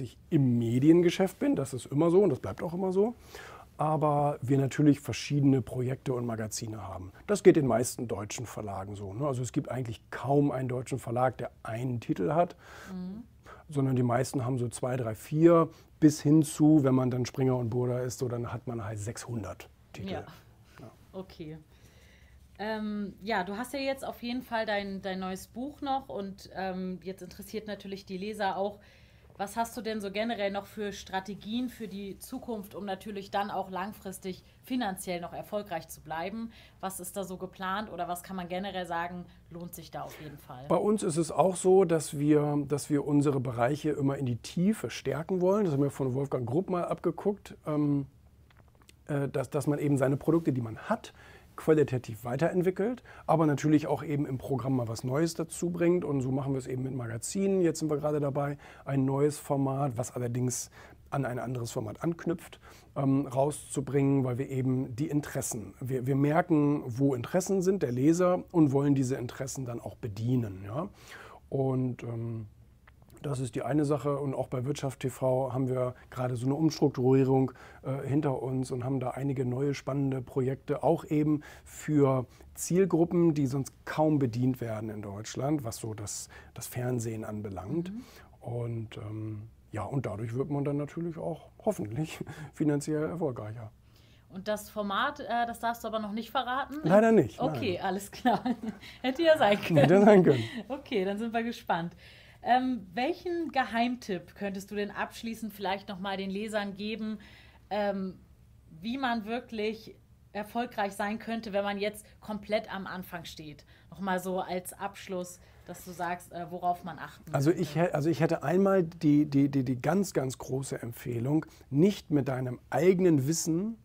ich im Mediengeschäft bin, das ist immer so und das bleibt auch immer so. Aber wir natürlich verschiedene Projekte und Magazine haben. Das geht den meisten deutschen Verlagen so. Ne? Also es gibt eigentlich kaum einen deutschen Verlag, der einen Titel hat, mhm. sondern die meisten haben so zwei, drei, vier bis hin zu, wenn man dann Springer und Burda ist, so dann hat man halt 600 Titel. Ja. ja. Okay. Ähm, ja, du hast ja jetzt auf jeden Fall dein, dein neues Buch noch und ähm, jetzt interessiert natürlich die Leser auch, was hast du denn so generell noch für Strategien für die Zukunft, um natürlich dann auch langfristig finanziell noch erfolgreich zu bleiben? Was ist da so geplant oder was kann man generell sagen, lohnt sich da auf jeden Fall? Bei uns ist es auch so, dass wir, dass wir unsere Bereiche immer in die Tiefe stärken wollen. Das haben wir von Wolfgang Grupp mal abgeguckt, ähm, äh, dass, dass man eben seine Produkte, die man hat, qualitativ weiterentwickelt, aber natürlich auch eben im Programm mal was Neues dazu bringt. Und so machen wir es eben mit Magazinen. Jetzt sind wir gerade dabei, ein neues Format, was allerdings an ein anderes Format anknüpft, ähm, rauszubringen, weil wir eben die Interessen, wir, wir merken, wo Interessen sind der Leser und wollen diese Interessen dann auch bedienen. Ja? Und ähm, das ist die eine Sache. Und auch bei Wirtschaft TV haben wir gerade so eine Umstrukturierung äh, hinter uns und haben da einige neue spannende Projekte, auch eben für Zielgruppen, die sonst kaum bedient werden in Deutschland, was so das, das Fernsehen anbelangt. Mhm. Und ähm, ja, und dadurch wird man dann natürlich auch hoffentlich finanziell erfolgreicher. Und das Format, äh, das darfst du aber noch nicht verraten? Leider nicht. Okay, nein. alles klar. Hätte ja sein können. Hätte sein können. Okay, dann sind wir gespannt. Ähm, welchen Geheimtipp könntest du denn abschließend vielleicht nochmal den Lesern geben, ähm, wie man wirklich erfolgreich sein könnte, wenn man jetzt komplett am Anfang steht? Nochmal so als Abschluss, dass du sagst, äh, worauf man achten also ich, also ich hätte einmal die, die, die, die ganz, ganz große Empfehlung, nicht mit deinem eigenen Wissen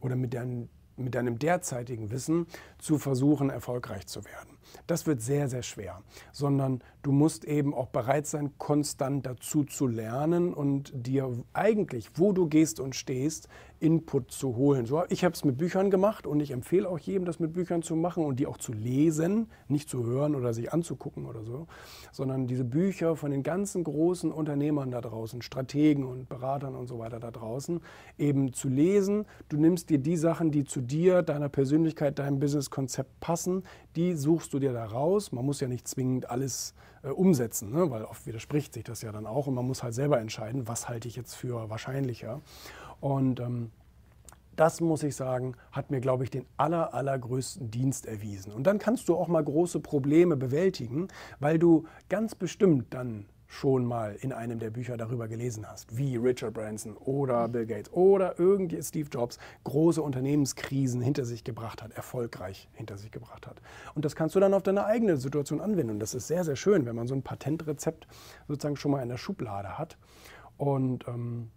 oder mit, dein, mit deinem derzeitigen Wissen zu versuchen, erfolgreich zu werden. Das wird sehr, sehr schwer, sondern du musst eben auch bereit sein, konstant dazu zu lernen und dir eigentlich, wo du gehst und stehst, Input zu holen. So, ich habe es mit Büchern gemacht und ich empfehle auch jedem, das mit Büchern zu machen und die auch zu lesen, nicht zu hören oder sich anzugucken oder so, sondern diese Bücher von den ganzen großen Unternehmern da draußen, Strategen und Beratern und so weiter da draußen, eben zu lesen. Du nimmst dir die Sachen, die zu dir, deiner Persönlichkeit, deinem Businesskonzept passen, die suchst du dir da raus. Man muss ja nicht zwingend alles äh, umsetzen, ne? weil oft widerspricht sich das ja dann auch und man muss halt selber entscheiden, was halte ich jetzt für wahrscheinlicher. Und ähm, das muss ich sagen, hat mir, glaube ich, den aller, allergrößten Dienst erwiesen. Und dann kannst du auch mal große Probleme bewältigen, weil du ganz bestimmt dann schon mal in einem der Bücher darüber gelesen hast, wie Richard Branson oder Bill Gates oder irgendwie Steve Jobs große Unternehmenskrisen hinter sich gebracht hat, erfolgreich hinter sich gebracht hat. Und das kannst du dann auf deine eigene Situation anwenden. Und das ist sehr, sehr schön, wenn man so ein Patentrezept sozusagen schon mal in der Schublade hat. Und ähm,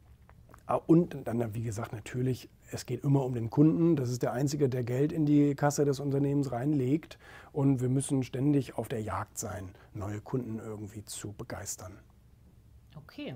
und dann, wie gesagt, natürlich, es geht immer um den Kunden. Das ist der Einzige, der Geld in die Kasse des Unternehmens reinlegt. Und wir müssen ständig auf der Jagd sein, neue Kunden irgendwie zu begeistern. Okay,